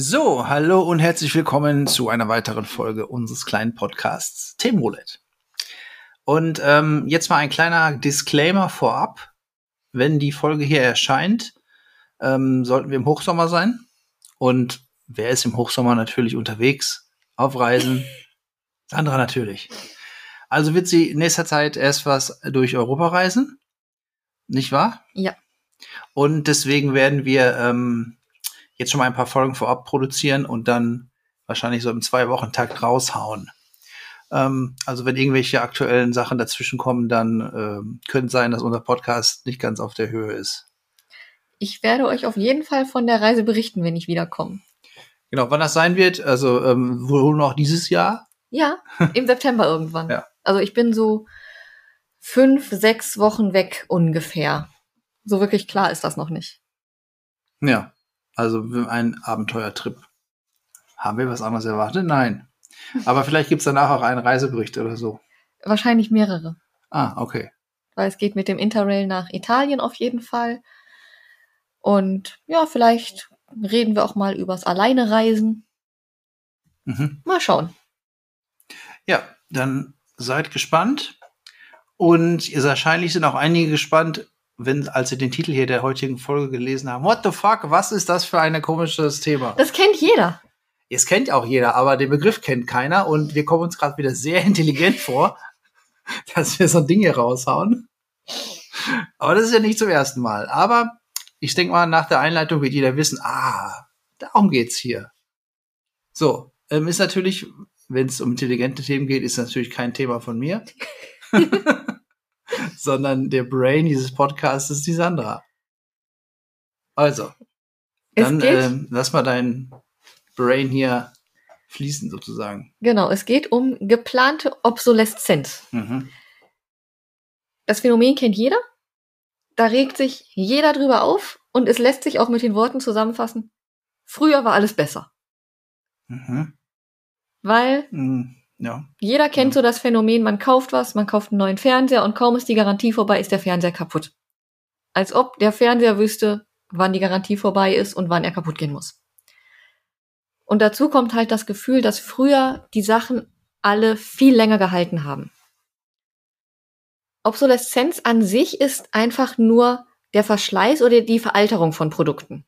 So, hallo und herzlich willkommen zu einer weiteren Folge unseres kleinen Podcasts Themenroulette. Und ähm, jetzt mal ein kleiner Disclaimer vorab. Wenn die Folge hier erscheint, ähm, sollten wir im Hochsommer sein. Und wer ist im Hochsommer natürlich unterwegs? Auf Reisen? Sandra natürlich. Also wird sie in nächster Zeit erst was durch Europa reisen. Nicht wahr? Ja. Und deswegen werden wir ähm, jetzt schon mal ein paar Folgen vorab produzieren und dann wahrscheinlich so im Zwei-Wochen-Takt raushauen. Ähm, also wenn irgendwelche aktuellen Sachen dazwischen kommen, dann ähm, könnte sein, dass unser Podcast nicht ganz auf der Höhe ist. Ich werde euch auf jeden Fall von der Reise berichten, wenn ich wiederkomme. Genau, wann das sein wird, also ähm, wohl noch dieses Jahr? Ja, im September irgendwann. Ja. Also ich bin so fünf, sechs Wochen weg ungefähr. So wirklich klar ist das noch nicht. Ja. Also ein Abenteuertrip. Haben wir was anderes erwartet? Nein. Aber vielleicht gibt's danach auch einen Reisebericht oder so. Wahrscheinlich mehrere. Ah, okay. Weil es geht mit dem Interrail nach Italien auf jeden Fall. Und ja, vielleicht reden wir auch mal übers Alleinereisen. Mhm. Mal schauen. Ja, dann seid gespannt. Und wahrscheinlich sind auch einige gespannt, wenn, als sie den Titel hier der heutigen Folge gelesen haben, what the fuck, was ist das für ein komisches Thema? Das kennt jeder. Es kennt auch jeder, aber den Begriff kennt keiner und wir kommen uns gerade wieder sehr intelligent vor, dass wir so ein Ding hier raushauen. Aber das ist ja nicht zum ersten Mal. Aber ich denke mal, nach der Einleitung wird jeder wissen, ah, darum geht's hier. So, ähm, ist natürlich, wenn es um intelligente Themen geht, ist natürlich kein Thema von mir. sondern der Brain dieses Podcasts ist die Sandra. Also, dann ähm, lass mal dein Brain hier fließen sozusagen. Genau, es geht um geplante Obsoleszenz. Mhm. Das Phänomen kennt jeder. Da regt sich jeder drüber auf und es lässt sich auch mit den Worten zusammenfassen. Früher war alles besser. Mhm. Weil Mhm. Ja. Jeder kennt Ja. so das Phänomen, man kauft was, man kauft einen neuen Fernseher und kaum ist die Garantie vorbei, ist der Fernseher kaputt. Als ob der Fernseher wüsste, wann die Garantie vorbei ist und wann er kaputt gehen muss. Und dazu kommt halt das Gefühl, dass früher die Sachen alle viel länger gehalten haben. Obsoleszenz an sich ist einfach nur der Verschleiß oder die Veralterung von Produkten.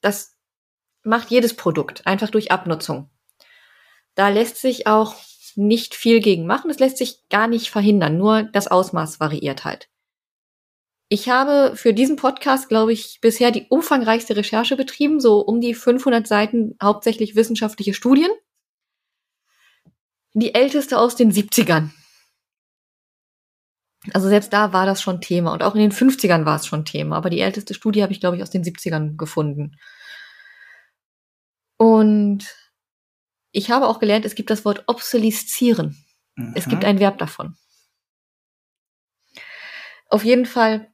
Das macht jedes Produkt, einfach durch Abnutzung. Da lässt sich auch nicht viel gegen machen. Es lässt sich gar nicht verhindern. Nur das Ausmaß variiert halt. Ich habe für diesen Podcast, glaube ich, bisher die umfangreichste Recherche betrieben, so um die 500 Seiten, hauptsächlich wissenschaftliche Studien. Die älteste aus den 70ern. Also selbst da war das schon Thema. Und auch in den 50ern war es schon Thema. Aber die älteste Studie habe ich, glaube ich, aus den 70ern gefunden. Und ich habe auch gelernt, es gibt das Wort obsoleszieren. Es gibt Mhm. ein Verb davon. Auf jeden Fall,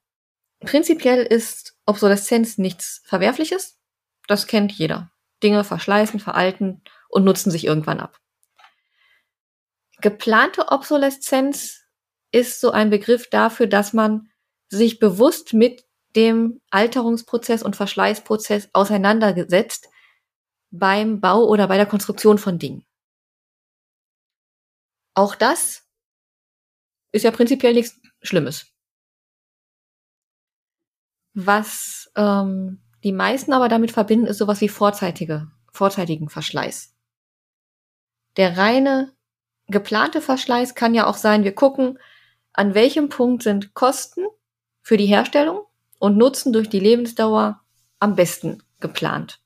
prinzipiell ist Obsoleszenz nichts Verwerfliches. Das kennt jeder. Dinge verschleißen, veralten und nutzen sich irgendwann ab. Geplante Obsoleszenz ist so ein Begriff dafür, dass man sich bewusst mit dem Alterungsprozess und Verschleißprozess auseinandergesetzt beim Bau oder bei der Konstruktion von Dingen. Auch das ist ja prinzipiell nichts Schlimmes. Was ähm, die meisten aber damit verbinden, ist sowas wie vorzeitige, vorzeitigen Verschleiß. Der reine geplante Verschleiß kann ja auch sein, wir gucken, an welchem Punkt sind Kosten für die Herstellung und Nutzen durch die Lebensdauer am besten geplant.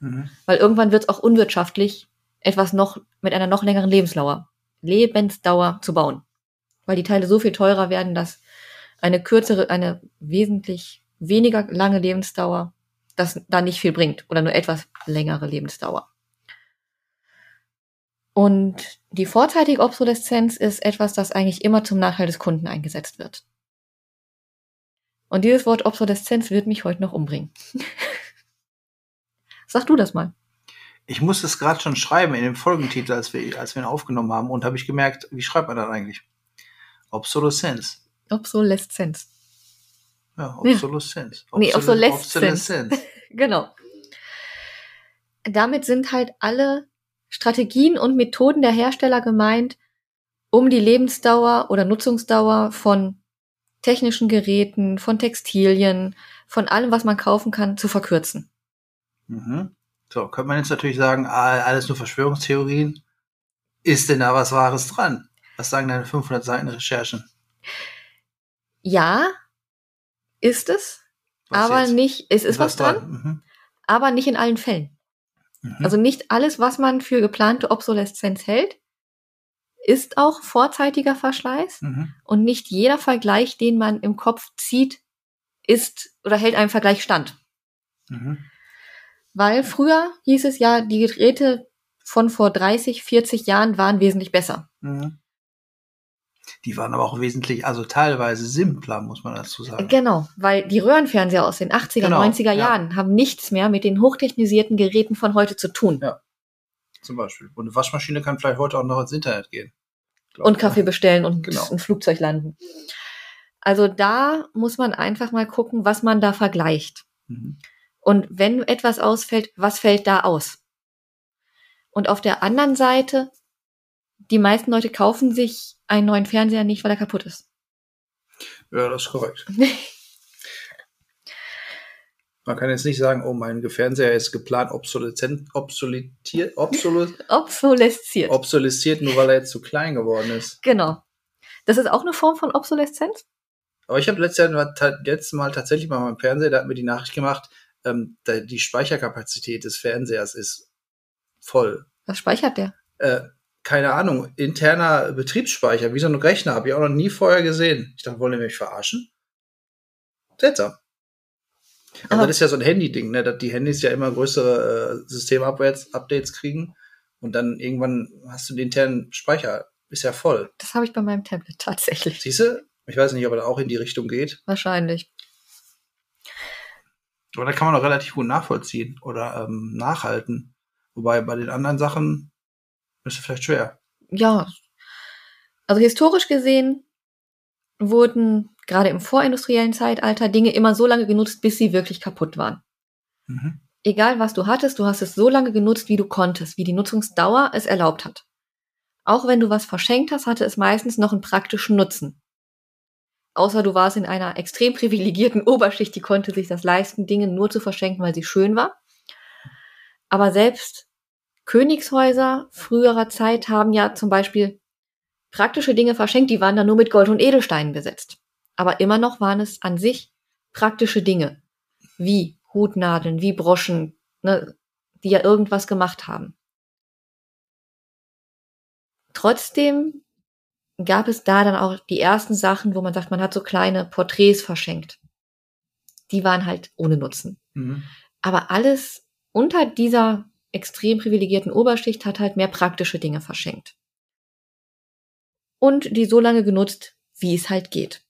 Mhm. Weil irgendwann wird es auch unwirtschaftlich, etwas noch mit einer noch längeren Lebensdauer, Lebensdauer zu bauen. Weil die Teile so viel teurer werden, dass eine kürzere, eine wesentlich weniger lange Lebensdauer das da nicht viel bringt oder nur etwas längere Lebensdauer. Und die vorzeitige Obsoleszenz ist etwas, das eigentlich immer zum Nachteil des Kunden eingesetzt wird. Und dieses Wort Obsoleszenz wird mich heute noch umbringen. Sag du das mal. Ich musste es gerade schon schreiben in dem Folgentitel, als wir, als wir ihn aufgenommen haben, und habe ich gemerkt, wie schreibt man das eigentlich? Obsoleszenz. Obsoleszenz. Ja, Obsoleszenz. Nee, Obsole- Obsoleszenz. Genau. Damit sind halt alle Strategien und Methoden der Hersteller gemeint, um die Lebensdauer oder Nutzungsdauer von technischen Geräten, von Textilien, von allem, was man kaufen kann, zu verkürzen. Mhm. So, könnte man jetzt natürlich sagen, alles nur Verschwörungstheorien. Ist denn da was Wahres dran? Was sagen deine 500 Seiten Recherchen? Ja, ist es, Was aber jetzt? nicht, es ist was dran, Mhm. aber nicht in allen Fällen. Mhm. Also nicht alles, was man für geplante Obsoleszenz hält, ist auch vorzeitiger Verschleiß mhm. und nicht jeder Vergleich, den man im Kopf zieht, ist oder hält einem Vergleich stand. Mhm. Weil früher hieß es ja, die Geräte von vor 30, 40 Jahren waren wesentlich besser. Mhm. Die waren aber auch wesentlich, also teilweise simpler, muss man dazu sagen. Genau, weil die Röhrenfernseher aus den 80er, Genau, 90er ja. Jahren haben nichts mehr mit den hochtechnisierten Geräten von heute zu tun. Ja. Zum Beispiel. Und eine Waschmaschine kann vielleicht heute auch noch ins Internet gehen. Und ich. Kaffee bestellen und Genau. ein Flugzeug landen. Also da muss man einfach mal gucken, was man da vergleicht. Mhm. Und wenn etwas ausfällt, was fällt da aus? Und auf der anderen Seite, die meisten Leute kaufen sich einen neuen Fernseher nicht, weil er kaputt ist. Ja, das ist korrekt. Man kann jetzt nicht sagen, oh, mein Fernseher ist geplant obsolescent, obsoletiert, obsole, Obsolesziert. obsolesziert, nur weil er jetzt zu klein geworden ist. genau. Das ist auch eine Form von Obsoleszenz? Aber ich habe letztes, Mal tatsächlich mal meinem Fernseher, da hat mir die Nachricht gemacht, ähm, da, die Speicherkapazität des Fernsehers ist voll. Was speichert der? Äh, keine Ahnung, interner Betriebsspeicher, wie so ein Rechner, habe ich auch noch nie vorher gesehen. Ich dachte, wollen die mich verarschen? Seltsam. Aber Aber- das ist ja so ein Handy-Ding, ne? dass die Handys ja immer größere äh, Systemupdates kriegen und dann irgendwann hast du den internen Speicher, ist ja voll. Das habe ich bei meinem Tablet tatsächlich. Siehst du? Ich weiß nicht, ob er da auch in die Richtung geht. Wahrscheinlich. Aber da kann man auch relativ gut nachvollziehen oder ähm, nachhalten. Wobei bei den anderen Sachen ist vielleicht schwer. Ja. Also historisch gesehen wurden gerade im vorindustriellen Zeitalter Dinge immer so lange genutzt, bis sie wirklich kaputt waren. Mhm. Egal was du hattest, du hast es so lange genutzt, wie du konntest, wie die Nutzungsdauer es erlaubt hat. Auch wenn du was verschenkt hast, hatte es meistens noch einen praktischen Nutzen. Außer du warst in einer extrem privilegierten Oberschicht, die konnte sich das leisten, Dinge nur zu verschenken, weil sie schön war. Aber selbst Königshäuser früherer Zeit haben ja zum Beispiel praktische Dinge verschenkt, die waren dann nur mit Gold und Edelsteinen besetzt. Aber immer noch waren es an sich praktische Dinge, wie Hutnadeln, wie Broschen, ne, die ja irgendwas gemacht haben. Trotzdem gab es da dann auch die ersten Sachen, wo man sagt, man hat so kleine Porträts verschenkt. Die waren halt ohne Nutzen. Mhm. Aber alles unter dieser extrem privilegierten Oberschicht hat halt mehr praktische Dinge verschenkt. Und die so lange genutzt, wie es halt geht.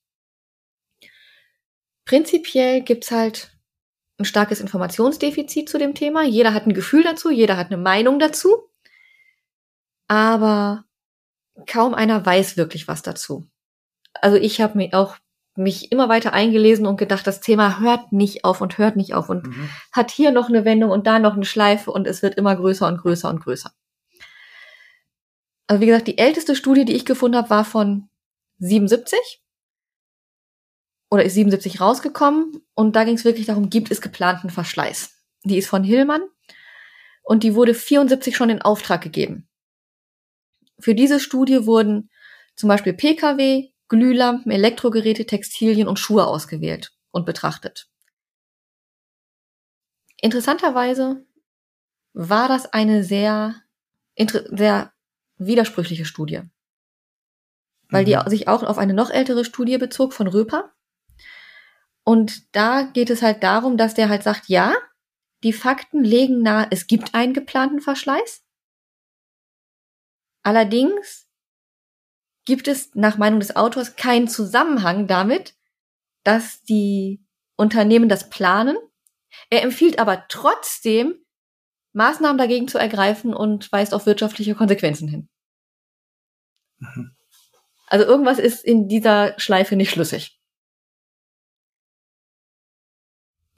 Prinzipiell gibt's halt ein starkes Informationsdefizit zu dem Thema. Jeder hat ein Gefühl dazu, jeder hat eine Meinung dazu. Aber kaum einer weiß wirklich was dazu. Also ich habe mir auch mich immer weiter eingelesen und gedacht, das Thema hört nicht auf und hört nicht auf und Mhm. hat hier noch eine Wendung und da noch eine Schleife und es wird immer größer und größer und größer. Also wie gesagt, die älteste Studie, die ich gefunden habe, war von 77 oder ist 77 rausgekommen und da ging es wirklich darum, gibt es geplanten Verschleiß. Die ist von Hillmann und die wurde 74 schon in Auftrag gegeben. Für diese Studie wurden zum Beispiel Pkw, Glühlampen, Elektrogeräte, Textilien und Schuhe ausgewählt und betrachtet. Interessanterweise war das eine sehr, sehr widersprüchliche Studie, weil die Mhm. sich auch auf eine noch ältere Studie bezog von Röper. Und da geht es halt darum, dass der halt sagt, ja, die Fakten legen nahe, es gibt einen geplanten Verschleiß. Allerdings gibt es nach Meinung des Autors keinen Zusammenhang damit, dass die Unternehmen das planen. Er empfiehlt aber trotzdem, Maßnahmen dagegen zu ergreifen und weist auf wirtschaftliche Konsequenzen hin. Mhm. Also irgendwas ist in dieser Schleife nicht schlüssig.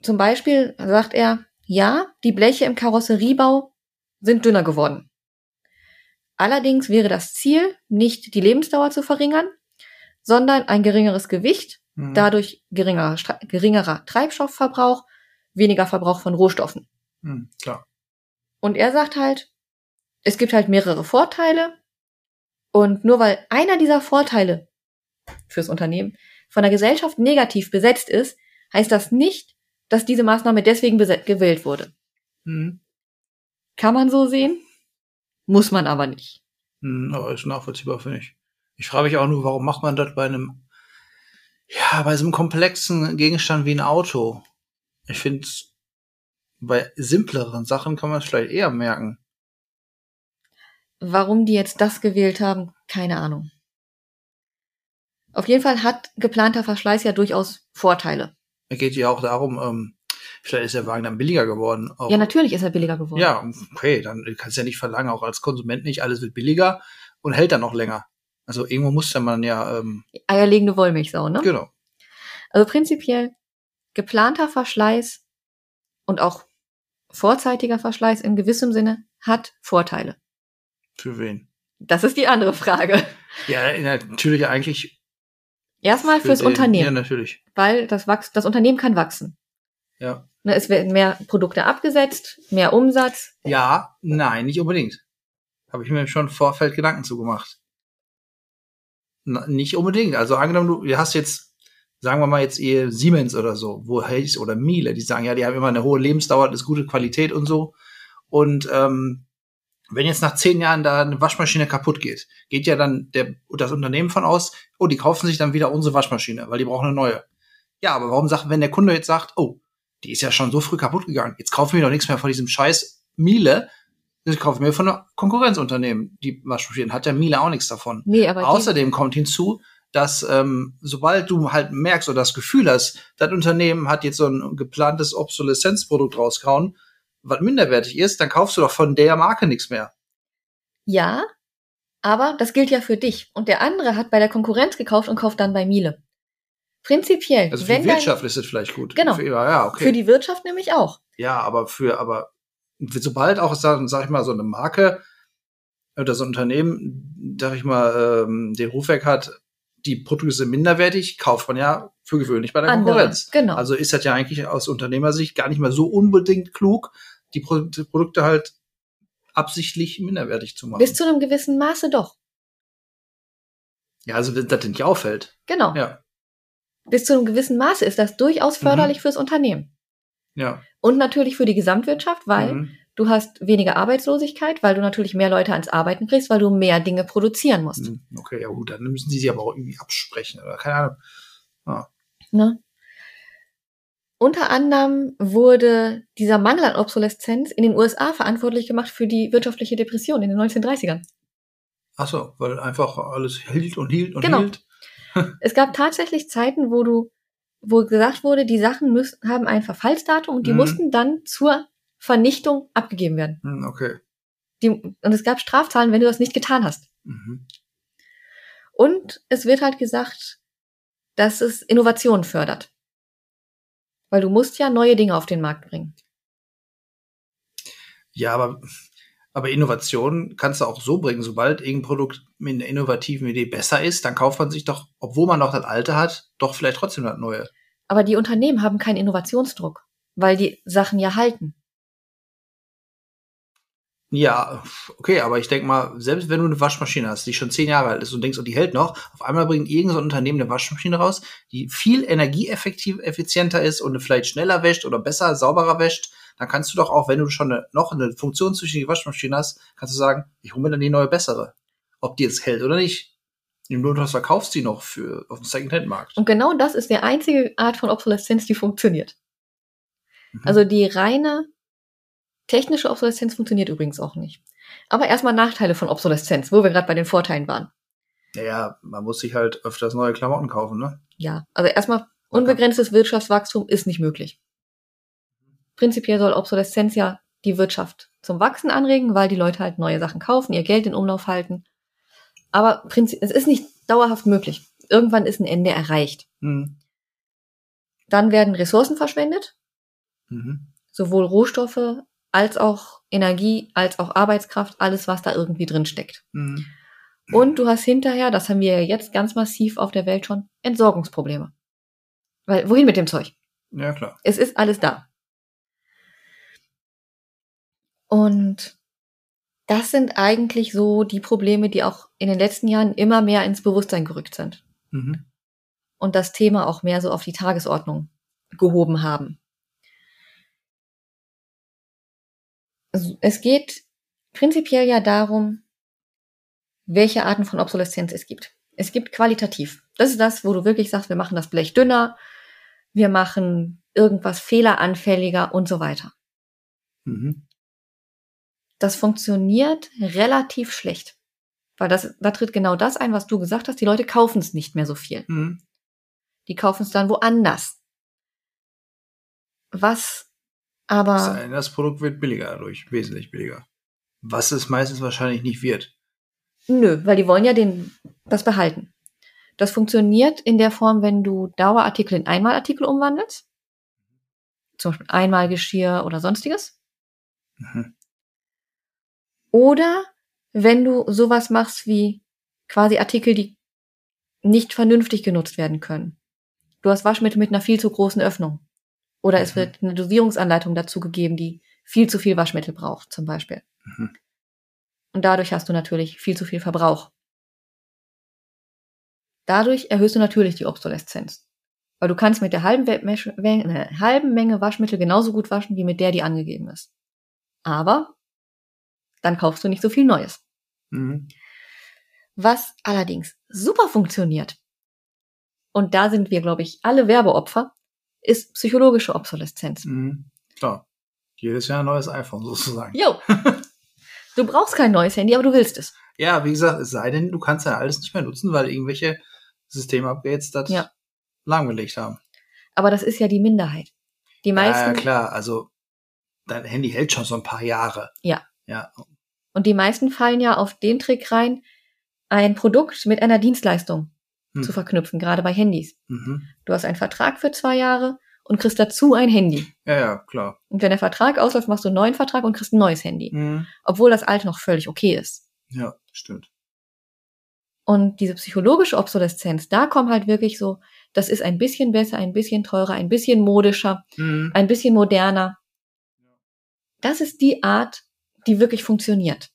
Zum Beispiel sagt er, ja, die Bleche im Karosseriebau sind dünner geworden. Allerdings wäre das Ziel, nicht die Lebensdauer zu verringern, sondern ein geringeres Gewicht, Mhm. dadurch geringerer, geringerer Treibstoffverbrauch, weniger Verbrauch von Rohstoffen. Mhm, klar. Und er sagt halt, es gibt halt mehrere Vorteile. Und nur weil einer dieser Vorteile fürs Unternehmen von der Gesellschaft negativ besetzt ist, heißt das nicht, dass diese Maßnahme deswegen gewählt wurde. Mhm. Kann man so sehen? Muss man aber nicht. Mhm, aber ist nachvollziehbar, finde ich. Ich frage mich auch nur, warum macht man das bei einem, ja, bei so einem komplexen Gegenstand wie ein Auto? Ich finde, bei simpleren Sachen kann man es vielleicht eher merken. Warum die jetzt das gewählt haben, keine Ahnung. Auf jeden Fall hat geplanter Verschleiß ja durchaus Vorteile. Es geht ja auch darum, ähm, vielleicht ist der Wagen dann billiger geworden. Auch. Ja, natürlich ist er billiger geworden. Ja, okay, dann kannst du ja nicht verlangen, auch als Konsument nicht, alles wird billiger und hält dann noch länger. Also irgendwo muss ja man ja, ähm, Eierlegende Wollmilchsau, ne? genau. Also prinzipiell geplanter Verschleiß und auch vorzeitiger Verschleiß in gewissem Sinne hat Vorteile. Für wen? Das ist die andere Frage. Ja, natürlich eigentlich. Erstmal für fürs den- Ja, Unternehmen, natürlich. weil das, Wachs das Unternehmen kann wachsen. Ja. Ne, Es werden mehr Produkte abgesetzt, mehr Umsatz. Ja, nein, nicht unbedingt. Habe ich mir schon im Vorfeld Gedanken zugemacht. Na, nicht unbedingt. Also angenommen, du, hast jetzt, sagen wir mal jetzt ihr Siemens oder so, wo Hayes oder Miele, die sagen, ja, die haben immer eine hohe Lebensdauer, das ist gute Qualität und so. Und ähm, wenn jetzt nach zehn Jahren da eine Waschmaschine kaputt geht, geht ja dann der, das Unternehmen von aus, oh, die kaufen sich dann wieder unsere Waschmaschine, weil die brauchen eine neue. Ja, aber warum sagt, wenn der Kunde jetzt sagt, oh, die ist ja schon so früh kaputt gegangen, jetzt kaufen wir doch nichts mehr von diesem scheiß Miele, ich kaufe mir von einem Konkurrenzunternehmen. Die Waschmaschine hat der Miele auch nichts davon. Nee, aber Außerdem kommt hinzu, dass ähm, sobald du halt merkst oder das Gefühl hast, das Unternehmen hat jetzt so ein geplantes Obsoleszenzprodukt rausgehauen, was minderwertig ist, dann kaufst du doch von der Marke nichts mehr. ja, aber das gilt ja für dich. Und der andere hat bei der Konkurrenz gekauft und kauft dann bei Miele. Prinzipiell, Also für die Wirtschaft ist es vielleicht gut. Genau. Für, ja, okay. für die Wirtschaft nämlich auch. ja, aber für, aber sobald auch, sag, sag ich mal, so eine Marke oder so ein Unternehmen, sag ich mal, ähm, den Ruf weg hat, die Produkte sind minderwertig, kauft man ja für gewöhnlich bei der Andere, Konkurrenz. genau. Also ist das ja eigentlich aus Unternehmersicht gar nicht mehr so unbedingt klug, die Pro die Produkte halt absichtlich minderwertig zu machen. Bis zu einem gewissen Maße doch. ja, also wenn das nicht auffällt. Genau. Ja, Bis zu einem gewissen Maße ist das durchaus Mhm. förderlich fürs Unternehmen. ja. Und natürlich für die Gesamtwirtschaft, weil Mhm. du hast weniger Arbeitslosigkeit, weil du natürlich mehr Leute ans Arbeiten kriegst, weil du mehr Dinge produzieren musst. Mhm. Okay, ja gut, dann müssen sie sich aber auch irgendwie absprechen oder keine Ahnung. Ne? Unter anderem wurde dieser Mangel an Obsoleszenz in den USA verantwortlich gemacht für die wirtschaftliche Depression in den 1930ern. Ach so, weil einfach alles hielt und hielt und Genau. hielt. Es gab tatsächlich Zeiten, wo du, wo gesagt wurde, die Sachen müssen, haben ein Verfallsdatum und die Mhm. mussten dann zur Vernichtung abgegeben werden. Hm, okay. Die, und es gab Strafzahlen, wenn du das nicht getan hast. Mhm. Und es wird halt gesagt, dass es Innovation fördert. Weil du musst ja neue Dinge auf den Markt bringen. Ja, aber, aber Innovation kannst du auch so bringen, sobald irgendein Produkt mit einer innovativen Idee besser ist, dann kauft man sich doch, obwohl man noch das alte hat, doch vielleicht trotzdem das neue. Aber die Unternehmen haben keinen Innovationsdruck, weil die Sachen ja halten. Ja, okay, aber ich denk mal, selbst wenn du eine Waschmaschine hast, die schon zehn Jahre alt ist und denkst, und die hält noch, auf einmal bringt irgendein so Unternehmen eine Waschmaschine raus, die viel energieeffektiv effizienter ist und vielleicht schneller wäscht oder besser, sauberer wäscht, dann kannst du doch auch, wenn du schon eine, noch eine Funktion zwischen die Waschmaschine hast, kannst du sagen, ich hole mir dann die neue bessere. Ob die jetzt hält oder nicht. Im Notfall verkaufst du die noch für auf dem Secondhand-Markt. Und genau das ist die einzige Art von Obsoleszenz, die funktioniert. Mhm. Also die reine technische Obsoleszenz funktioniert übrigens auch nicht. Aber erstmal Nachteile von Obsoleszenz, wo wir gerade bei den Vorteilen waren. Naja, man muss sich halt öfters neue Klamotten kaufen, ne? Ja, also erstmal unbegrenztes Wirtschaftswachstum ist nicht möglich. Prinzipiell soll Obsoleszenz ja die Wirtschaft zum Wachsen anregen, weil die Leute halt neue Sachen kaufen, ihr Geld in Umlauf halten. Aber es ist nicht dauerhaft möglich. Irgendwann ist ein Ende erreicht. Mhm. Dann werden Ressourcen verschwendet, Mhm. sowohl Rohstoffe als auch Energie, als auch Arbeitskraft, alles, was da irgendwie drin steckt. Mhm. Und du hast hinterher, das haben wir ja jetzt ganz massiv auf der Welt schon, Entsorgungsprobleme. Weil, wohin mit dem Zeug? Ja, klar. Es ist alles da. Und das sind eigentlich so die Probleme, die auch in den letzten Jahren immer mehr ins Bewusstsein gerückt sind. Mhm. Und das Thema auch mehr so auf die Tagesordnung gehoben haben. Es geht prinzipiell ja darum, welche Arten von Obsoleszenz es gibt. Es gibt qualitativ. Das ist das, wo du wirklich sagst, wir machen das Blech dünner, wir machen irgendwas fehleranfälliger und so weiter. Mhm. Das funktioniert relativ schlecht. Weil das, da tritt genau das ein, was du gesagt hast. Die Leute kaufen es nicht mehr so viel. Mhm. Die kaufen es dann woanders. Was aber. Das, Produkt wird billiger dadurch, wesentlich billiger. Was es meistens wahrscheinlich nicht wird. Nö, weil die wollen ja den, das behalten. Das funktioniert in der Form, wenn du Dauerartikel in Einmalartikel umwandelst. Zum Beispiel Einmalgeschirr oder sonstiges. Mhm. Oder wenn du sowas machst wie quasi Artikel, die nicht vernünftig genutzt werden können. Du hast Waschmittel mit einer viel zu großen Öffnung. Oder es Mhm. wird eine Dosierungsanleitung dazu gegeben, die viel zu viel Waschmittel braucht, zum Beispiel. Mhm. Und dadurch hast du natürlich viel zu viel Verbrauch. Dadurch erhöhst du natürlich die Obsoleszenz. Weil du kannst mit der halben, äh, halben Menge Waschmittel genauso gut waschen, wie mit der, die angegeben ist. Aber dann kaufst du nicht so viel Neues. Mhm. Was allerdings super funktioniert, und da sind wir, glaube ich, alle Werbeopfer, ist psychologische Obsoleszenz. Mhm. Klar. Jedes Jahr ein neues iPhone sozusagen. Jo! Du brauchst kein neues Handy, aber du willst es. Ja, wie gesagt, es sei denn, du kannst ja alles nicht mehr nutzen, weil irgendwelche Systemupgrades das Ja. lahmgelegt haben. Aber das ist ja die Minderheit. Die Ja, meisten, ja, klar, also dein Handy hält schon so ein paar Jahre. Ja. Ja. Und die meisten fallen ja auf den Trick rein, ein Produkt mit einer Dienstleistung Hm. zu verknüpfen, gerade bei Handys. Mhm. Du hast einen Vertrag für zwei Jahre und kriegst dazu ein Handy. Ja, ja, klar. Und wenn der Vertrag ausläuft, machst du einen neuen Vertrag und kriegst ein neues Handy. Mhm. Obwohl das alte noch völlig okay ist. Ja, stimmt. Und diese psychologische Obsoleszenz, da kommen halt wirklich so, das ist ein bisschen besser, ein bisschen teurer, ein bisschen modischer, Mhm. ein bisschen moderner. Das ist die Art, die wirklich funktioniert.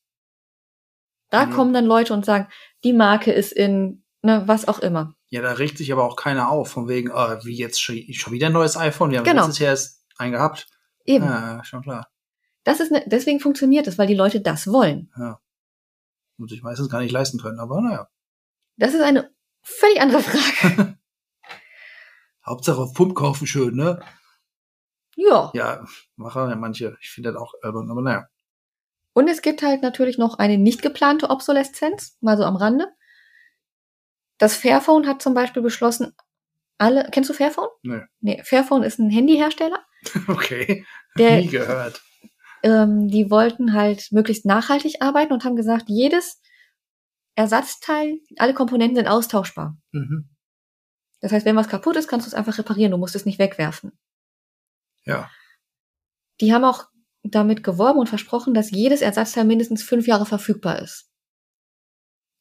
Da Mhm. kommen dann Leute und sagen, die Marke ist in, ne, was auch immer. Ja, da regt sich aber auch keiner auf, von wegen, oh, wie jetzt schon, wieder ein neues iPhone? Wir haben Genau. letztes Jahr erst einen gehabt. Eben. Ja, schon klar. Das ist ne, deswegen funktioniert es, weil die Leute das wollen. Ja. Und sich meistens gar nicht leisten können, aber naja. Das ist eine völlig andere Frage. Hauptsache auf Pump kaufen schön, ne? ja. Ja, machen ja manche. Ich finde das auch albern, aber naja. Und es gibt halt natürlich noch eine nicht geplante Obsoleszenz, mal so am Rande. Das Fairphone hat zum Beispiel beschlossen, alle, kennst du Fairphone? Nö. Nee, Fairphone ist ein Handyhersteller. Okay. Der, Nie gehört. ähm, die wollten halt möglichst nachhaltig arbeiten und haben gesagt, jedes Ersatzteil, alle Komponenten sind austauschbar. Mhm. Das heißt, wenn was kaputt ist, kannst du es einfach reparieren, du musst es nicht wegwerfen. Ja. Die haben auch damit geworben und versprochen, dass jedes Ersatzteil mindestens fünf Jahre verfügbar ist.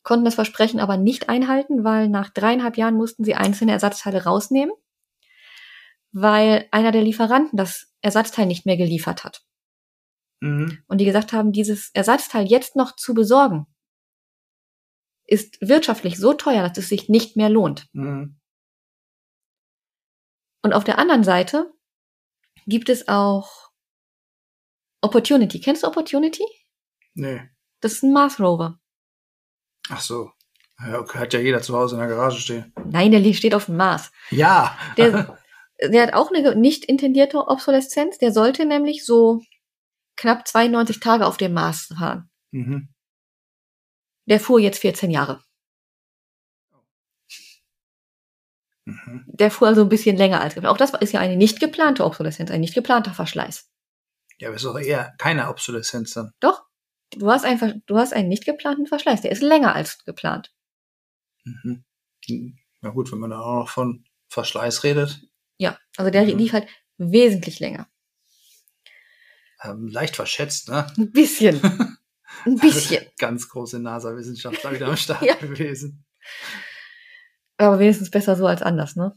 Konnten das Versprechen aber nicht einhalten, weil nach dreieinhalb Jahren mussten sie einzelne Ersatzteile rausnehmen, weil einer der Lieferanten das Ersatzteil nicht mehr geliefert hat. Mhm. Und die gesagt haben, dieses Ersatzteil jetzt noch zu besorgen, ist wirtschaftlich so teuer, dass es sich nicht mehr lohnt. Mhm. Und auf der anderen Seite gibt es auch Opportunity. Kennst du Opportunity? Nee. Das ist ein Mars Rover. Ach so. Ja, okay, hat ja jeder zu Hause in der Garage stehen. Nein, der steht auf dem Mars. Ja. Der, der hat auch eine nicht intendierte Obsoleszenz. Der sollte nämlich so knapp 92 Tage auf dem Mars fahren. mhm. Der fuhr jetzt 14 Jahre. Mhm. Der fuhr also ein bisschen länger als geplant. Auch das ist ja eine nicht geplante Obsoleszenz, ein nicht geplanter Verschleiß. Ja, aber ist doch eher keine Obsoleszenz dann. Doch. Du hast einfach, du hast einen nicht geplanten Verschleiß. Der ist länger als geplant. Mhm. Na gut, wenn man da auch noch von Verschleiß redet, Ja. Also der Mhm. lief halt wesentlich länger. ähm, leicht verschätzt, ne? Ein bisschen. Ein bisschen. Ganz große NASA-Wissenschaftler wieder am Start Ja. gewesen. Aber wenigstens besser so als anders, ne?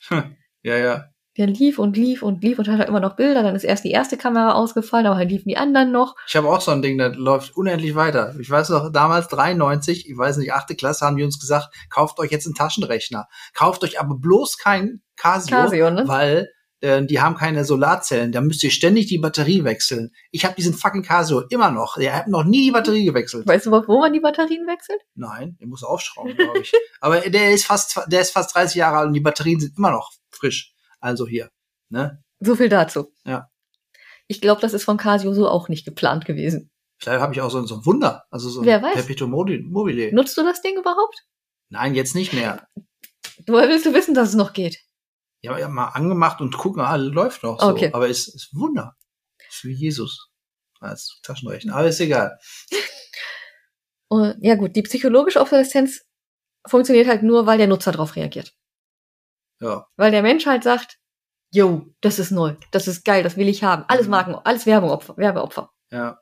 ja, ja. Der lief und lief und lief und hat halt immer noch Bilder. Dann ist erst die erste Kamera ausgefallen, aber halt liefen die anderen noch. Ich habe auch so ein Ding, das läuft unendlich weiter. Ich weiß noch, damals 93, ich weiß nicht, achte Klasse, haben die uns gesagt, kauft euch jetzt einen Taschenrechner. Kauft euch aber bloß kein Casio, Casio, ne? weil äh, die haben keine Solarzellen. Da müsst ihr ständig die Batterie wechseln. Ich habe diesen fucking Casio immer noch. Der hat noch nie die Batterie gewechselt. Weißt du, wo man die Batterien wechselt? Nein, den muss aufschrauben, glaube ich. aber der ist fast, der ist fast 30 Jahre alt und die Batterien sind immer noch frisch. Also hier, ne? So viel dazu. Ja. Ich glaube, das ist von Casio so auch nicht geplant gewesen. Vielleicht habe ich auch so, so ein Wunder, also so ein Wer weiß. Perpetuum mobile-. Nutzt du das Ding überhaupt? Nein, jetzt nicht mehr. Woher willst du wissen, dass es noch geht? Ja, aber ja, mal angemacht und gucken, ah, läuft noch so. Okay. Aber es ist ein Wunder. Ist wie Jesus als Taschenrechner. Aber ist egal. Und, ja gut, die psychologische Obsoleszenz funktioniert halt nur, weil der Nutzer darauf reagiert. Ja. Weil der Mensch halt sagt, yo, das ist neu, das ist geil, das will ich haben. Alles Mhm. Marken, alles Werbeopfer, Werbeopfer. Ja.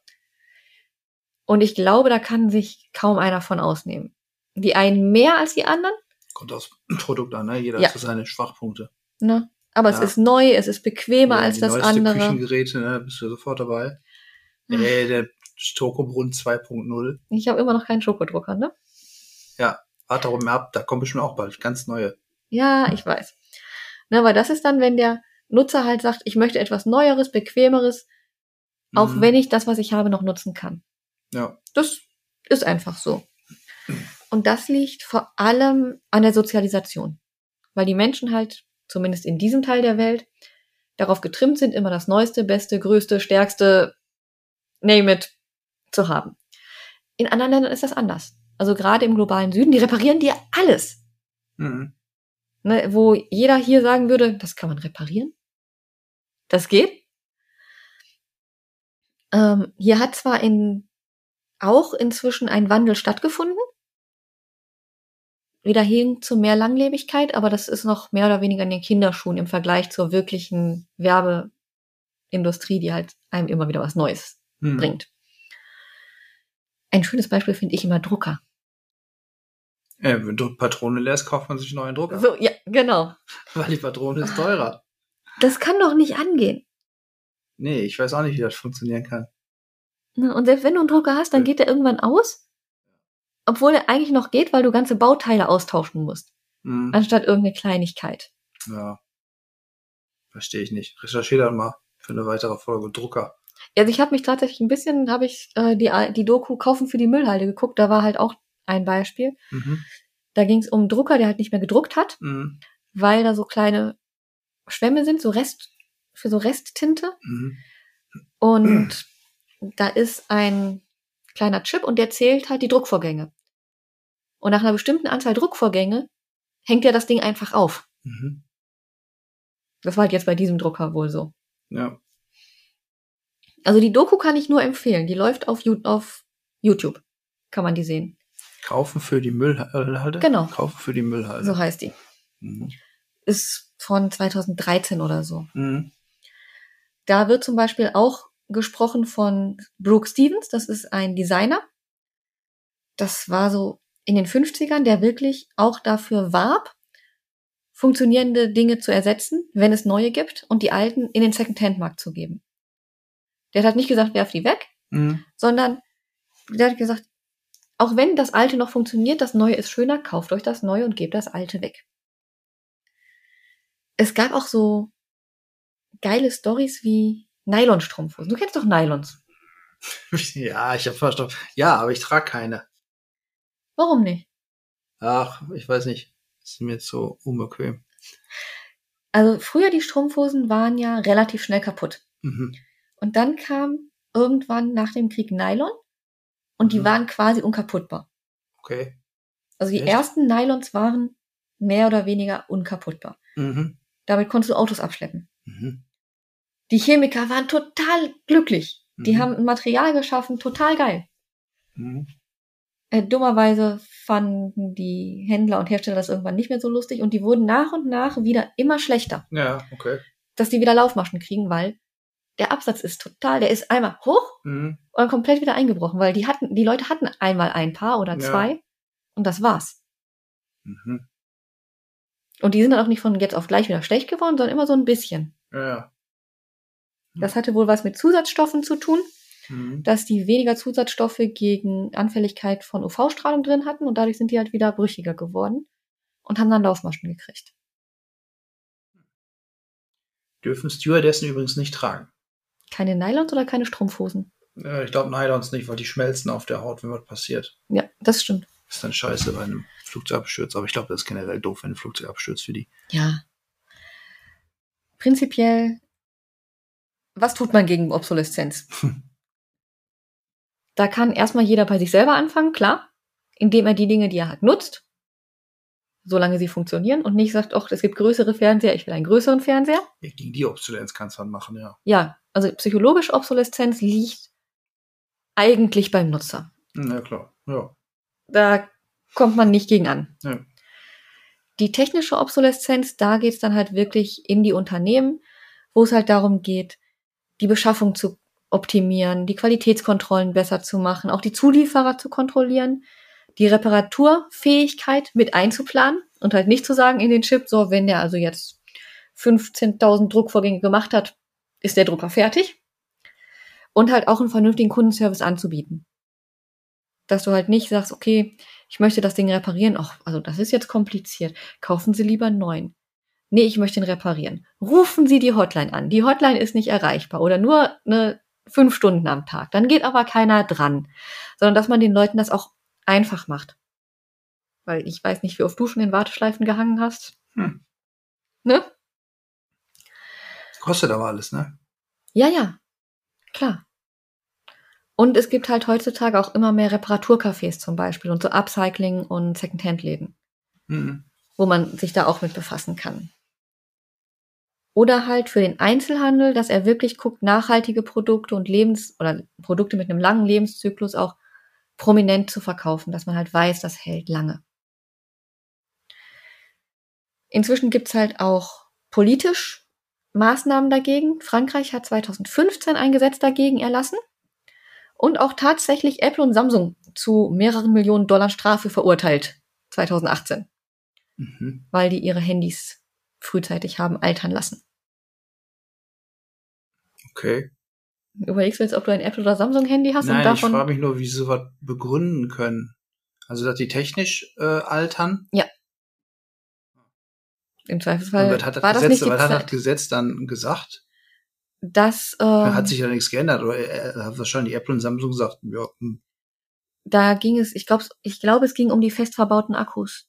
Und ich glaube, da kann sich kaum einer von ausnehmen. Die einen mehr als die anderen, Kommt aufs Produkt an, ne? Jeder Ja. hat seine Schwachpunkte. ne? Aber Ja. es ist neu, es ist bequemer Ja, als die das andere. Küchengeräte, ne? Bist du sofort dabei. Hm. Ey, der Stokobrunn 2.0. Ich habe immer noch keinen Schokodrucker, ne? Warte darum ab, da kommt bestimmt auch bald ganz neue. Ja, ich weiß. Ne, weil das ist dann, wenn der Nutzer halt sagt, ich möchte etwas Neueres, Bequemeres, auch Mhm. wenn ich das, was ich habe, noch nutzen kann. Ja. Das ist einfach so. Und das liegt vor allem an der Sozialisation. Weil die Menschen halt, zumindest in diesem Teil der Welt, darauf getrimmt sind, immer das Neueste, Beste, Größte, Stärkste, name it, zu haben. In anderen Ländern ist das anders. Also gerade im globalen Süden, die reparieren dir alles. Mhm. Ne, wo jeder hier sagen würde, das kann man reparieren. Das geht. Ähm, hier hat zwar in, auch inzwischen ein Wandel stattgefunden. Wieder hin zu mehr Langlebigkeit, aber das ist noch mehr oder weniger in den Kinderschuhen im Vergleich zur wirklichen Werbeindustrie, die halt einem immer wieder was Neues Mhm. bringt. Ein schönes Beispiel finde ich immer Drucker. Ja, wenn du Patrone leer ist, kauft man sich einen neuen Drucker. So, ja, genau. Weil die Patrone ist teurer. Das kann doch nicht angehen. Nee, ich weiß auch nicht, wie das funktionieren kann. Und selbst wenn du einen Drucker hast, dann geht der irgendwann aus. Obwohl er eigentlich noch geht, weil du ganze Bauteile austauschen musst, Mhm. anstatt irgendeine Kleinigkeit. Ja. Verstehe ich nicht. Recherchiere dann mal für eine weitere Folge Drucker. Also ich habe mich tatsächlich ein bisschen, habe ich äh, die, die Doku Kaufen für die Müllhalde geguckt. Da war halt auch ein Beispiel. Mhm. Da ging es um einen Drucker, der halt nicht mehr gedruckt hat, Mhm. weil da so kleine Schwämme sind, so Rest, für so Resttinte. Mhm. Und da ist ein kleiner Chip und der zählt halt die Druckvorgänge. Und nach einer bestimmten Anzahl Druckvorgänge hängt ja das Ding einfach auf. Mhm. Das war halt jetzt bei diesem Drucker wohl so. Ja. Also die Doku kann ich nur empfehlen. Die läuft auf, YouTube. Kann man die sehen. Kaufen für die Müllhalde? Genau. Kaufen für die Müllhalde. So heißt die. Mhm. Ist von 2013 oder so. Mhm. Da wird zum Beispiel auch gesprochen von Brooke Stevens. Das ist ein Designer. Das war so in den 50ern, der wirklich auch dafür warb, funktionierende Dinge zu ersetzen, wenn es neue gibt und die alten in den Second-Hand-Markt zu geben. Der hat nicht gesagt, werf die weg, Mhm. sondern der hat gesagt, auch wenn das alte noch funktioniert, das neue ist schöner, kauft euch das neue und gebt das alte weg. Es gab auch so geile Stories wie Nylonstrumpfhosen. Du kennst doch Nylons. Ja, ich habe verstanden. Ja, aber ich trage keine. Warum nicht? Ach, ich weiß nicht. Ist mir jetzt so unbequem. Also früher die Strumpfhosen waren ja relativ schnell kaputt. Mhm. Und dann kam irgendwann nach dem Krieg Nylon und die Mhm. waren quasi unkaputtbar. Okay. Also die Echt? ersten Nylons waren mehr oder weniger unkaputtbar. Mhm. Damit konntest du Autos abschleppen. Mhm. Die Chemiker waren total glücklich. Die Mhm. haben ein Material geschaffen, total geil. Mhm. Äh, dummerweise fanden die Händler und Hersteller das irgendwann nicht mehr so lustig und die wurden nach und nach wieder immer schlechter, Ja, okay. dass die wieder Laufmaschen kriegen, weil der Absatz ist total, der ist einmal hoch Mhm. und dann komplett wieder eingebrochen, weil die hatten, die Leute hatten einmal ein Paar oder Ja. zwei und das war's. Mhm. Und die sind dann auch nicht von jetzt auf gleich wieder schlecht geworden, sondern immer so ein bisschen. Ja, ja. Das hatte wohl was mit Zusatzstoffen zu tun, Mhm. dass die weniger Zusatzstoffe gegen Anfälligkeit von UV-Strahlung drin hatten und dadurch sind die halt wieder brüchiger geworden und haben dann Laufmaschen gekriegt. Dürfen Stewardessen übrigens nicht tragen. Keine Nylons oder keine Strumpfhosen? Äh, ich glaube Nylons nicht, weil die schmelzen auf der Haut, wenn was passiert. Ja, das stimmt. Ist dann scheiße bei einem Flugzeugabsturz, aber ich glaube, das ist generell doof, wenn ein Flugzeug abstürzt für die. Ja. Prinzipiell, was tut man gegen Obsoleszenz? da kann erstmal jeder bei sich selber anfangen, klar, indem er die Dinge, die er hat, nutzt, solange sie funktionieren und nicht sagt, ach, es gibt größere Fernseher, ich will einen größeren Fernseher. Gegen die Obsolenz kannst du dann machen, ja. Ja, also psychologische Obsoleszenz liegt eigentlich beim Nutzer. Ja, klar. Ja. Da kommt man nicht gegen an. Ja. Die technische Obsoleszenz, da geht's dann halt wirklich in die Unternehmen, wo es halt darum geht, die Beschaffung zu optimieren, die Qualitätskontrollen besser zu machen, auch die Zulieferer zu kontrollieren, die Reparaturfähigkeit mit einzuplanen und halt nicht zu sagen in den Chip, so, wenn der also jetzt 15.000 Druckvorgänge gemacht hat, ist der Drucker fertig. Und halt auch einen vernünftigen Kundenservice anzubieten. Dass du halt nicht sagst, okay, ich möchte das Ding reparieren. Ach, also das ist jetzt kompliziert. Kaufen Sie lieber einen neuen. Nee, ich möchte ihn reparieren. Rufen Sie die Hotline an. Die Hotline ist nicht erreichbar oder nur eine fünf Stunden am Tag. Dann geht aber keiner dran. Sondern dass man den Leuten das auch einfach macht. Weil ich weiß nicht, wie oft du schon in Warteschleifen gehangen hast. Hm. Ne? Kostet aber alles, ne? Ja, ja. Klar. Und es gibt halt heutzutage auch immer mehr Reparaturcafés zum Beispiel und so Upcycling und Secondhand-Läden, Mhm. wo man sich da auch mit befassen kann. Oder halt für den Einzelhandel, dass er wirklich guckt, nachhaltige Produkte und Lebens- oder Produkte mit einem langen Lebenszyklus auch prominent zu verkaufen, dass man halt weiß, das hält lange. Inzwischen gibt's halt auch politisch Maßnahmen dagegen. Frankreich hat 2015 ein Gesetz dagegen erlassen und auch tatsächlich Apple und Samsung zu mehreren Millionen Dollar Strafe verurteilt 2018, Mhm. weil die ihre Handys frühzeitig haben altern lassen. Okay. Überlegst du jetzt, ob du ein Apple oder Samsung Handy hast Nein, und ich davon frage mich nur, wie sie sowas begründen können. Also, dass die technisch äh, altern. im Zweifelsfall Und was hat das, war das Gesetz, nicht die was hat das Zeit, Gesetz dann gesagt? dass Da ähm, hat sich ja nichts geändert. Oder äh, hat wahrscheinlich Apple und Samsung gesagt, ja, hm, da ging es, ich glaube, ich glaube, es ging um die fest verbauten Akkus.